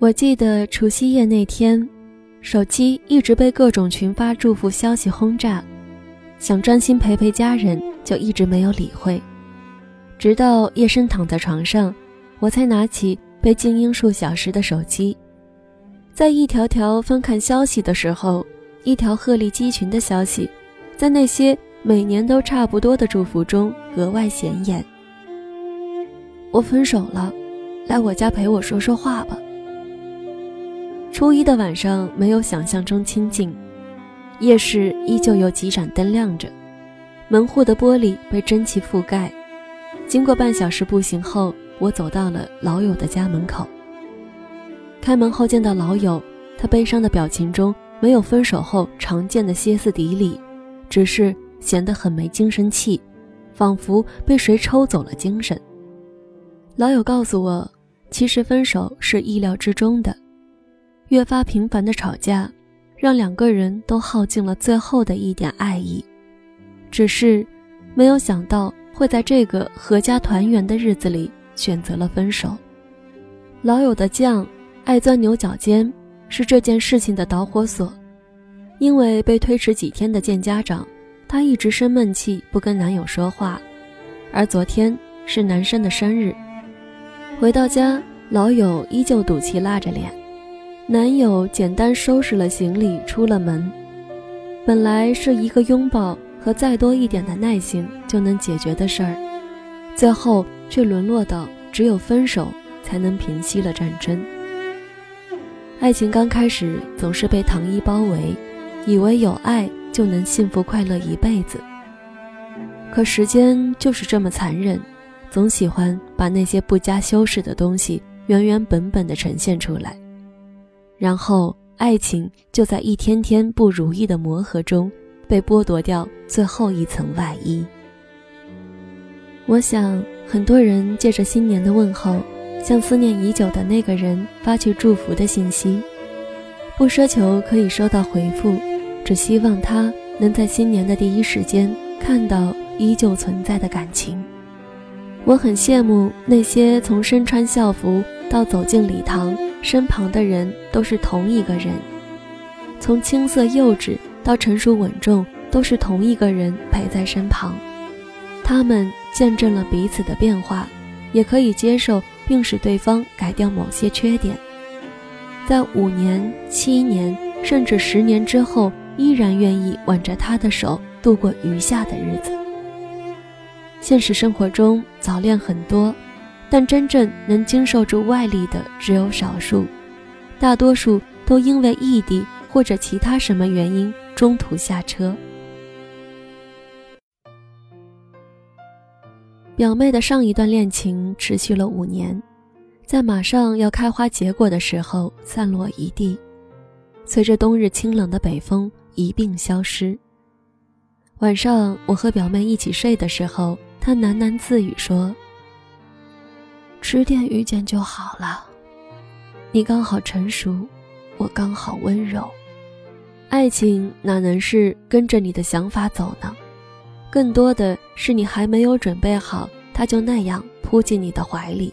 我记得除夕夜那天，手机一直被各种群发祝福消息轰炸，想专心陪陪家人，就一直没有理会。直到夜深躺在床上，我才拿起被静音数小时的手机，在一条条翻看消息的时候，一条鹤立鸡群的消息，在那些每年都差不多的祝福中格外显眼。我分手了，来我家陪我说说话吧。初一的晚上没有想象中清静，夜市依旧有几盏灯亮着，门户的玻璃被蒸汽覆盖。经过半小时步行后，我走到了老友的家门口。开门后见到老友，他悲伤的表情中没有分手后常见的歇斯底里，只是显得很没精神气，仿佛被谁抽走了精神。老友告诉我，其实分手是意料之中的，越发频繁的吵架，让两个人都耗尽了最后的一点爱意，只是没有想到。会在这个阖家团圆的日子里选择了分手。老友的犟，爱钻牛角尖，是这件事情的导火索。因为被推迟几天的见家长，她一直生闷气，不跟男友说话。而昨天是男生的生日，回到家，老友依旧赌气拉着脸。男友简单收拾了行李，出了门。本来是一个拥抱。和再多一点的耐心就能解决的事儿，最后却沦落到只有分手才能平息了战争。爱情刚开始总是被糖衣包围，以为有爱就能幸福快乐一辈子。可时间就是这么残忍，总喜欢把那些不加修饰的东西原原本本的呈现出来，然后爱情就在一天天不如意的磨合中。被剥夺掉最后一层外衣。我想，很多人借着新年的问候，向思念已久的那个人发去祝福的信息，不奢求可以收到回复，只希望他能在新年的第一时间看到依旧存在的感情。我很羡慕那些从身穿校服到走进礼堂，身旁的人都是同一个人，从青涩幼稚。到成熟稳重，都是同一个人陪在身旁，他们见证了彼此的变化，也可以接受并使对方改掉某些缺点，在五年、七年甚至十年之后，依然愿意挽着他的手度过余下的日子。现实生活中早恋很多，但真正能经受住外力的只有少数，大多数都因为异地或者其他什么原因。中途下车。表妹的上一段恋情持续了五年，在马上要开花结果的时候散落一地，随着冬日清冷的北风一并消失。晚上我和表妹一起睡的时候，她喃喃自语说：“迟点遇见就好了，你刚好成熟，我刚好温柔。”爱情哪能是跟着你的想法走呢？更多的是你还没有准备好，他就那样扑进你的怀里。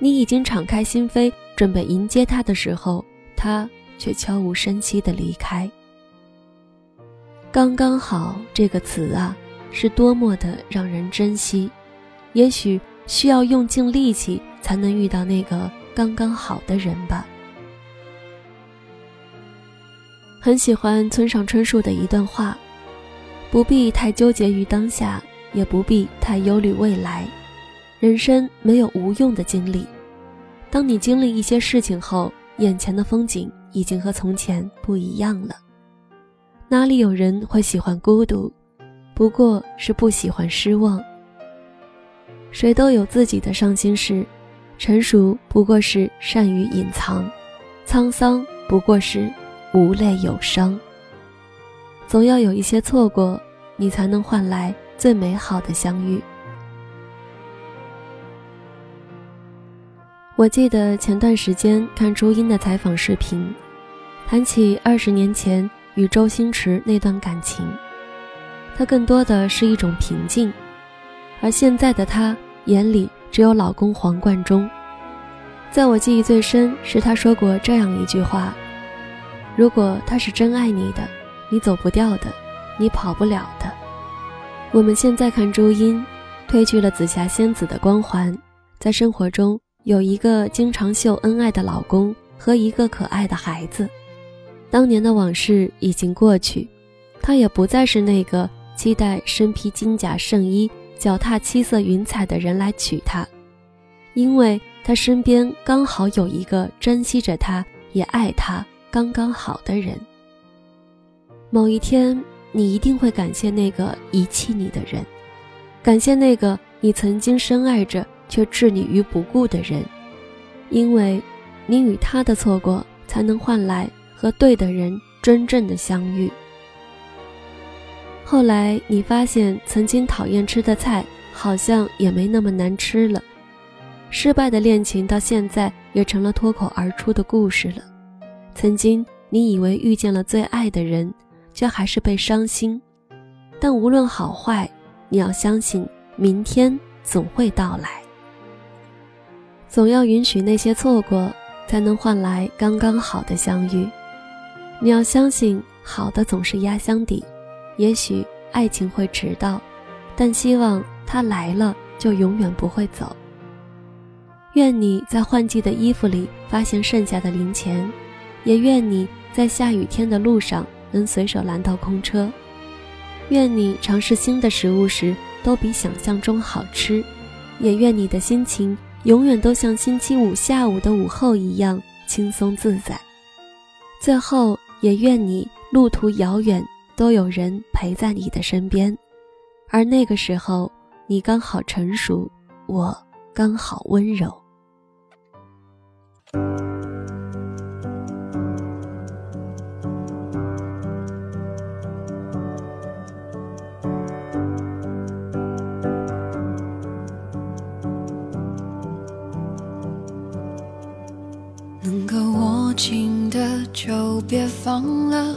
你已经敞开心扉，准备迎接他的时候，他却悄无声息地离开。刚刚好这个词啊，是多么的让人珍惜。也许需要用尽力气才能遇到那个刚刚好的人吧。很喜欢村上春树的一段话：不必太纠结于当下，也不必太忧虑未来。人生没有无用的经历。当你经历一些事情后，眼前的风景已经和从前不一样了。哪里有人会喜欢孤独？不过是不喜欢失望。谁都有自己的伤心事，成熟不过是善于隐藏，沧桑不过是。无泪有伤，总要有一些错过，你才能换来最美好的相遇。我记得前段时间看朱茵的采访视频，谈起二十年前与周星驰那段感情，她更多的是一种平静，而现在的她眼里只有老公黄贯中。在我记忆最深是他说过这样一句话：“如果他是真爱你的，你走不掉的，你跑不了的。”我们现在看朱茵，褪去了紫霞仙子的光环，在生活中有一个经常秀恩爱的老公和一个可爱的孩子。当年的往事已经过去，她也不再是那个期待身披金甲圣衣、脚踏七色云彩的人来娶她，因为。他身边刚好有一个珍惜着他，也爱他刚刚好的人。某一天，你一定会感谢那个遗弃你的人，感谢那个你曾经深爱着却置你于不顾的人，因为，你与他的错过，才能换来和对的人真正的相遇。后来，你发现曾经讨厌吃的菜，好像也没那么难吃了。失败的恋情到现在也成了脱口而出的故事了。曾经你以为遇见了最爱的人，却还是被伤心。但无论好坏，你要相信明天总会到来。总要允许那些错过，才能换来刚刚好的相遇。你要相信好的总是压箱底。也许爱情会迟到，但希望它来了就永远不会走。愿你在换季的衣服里发现剩下的零钱，也愿你在下雨天的路上能随手拦到空车。愿你尝试新的食物时都比想象中好吃，也愿你的心情永远都像星期五下午的午后一样轻松自在。最后，也愿你路途遥远都有人陪在你的身边，而那个时候你刚好成熟，我。刚好温柔。能够握紧的就别放了，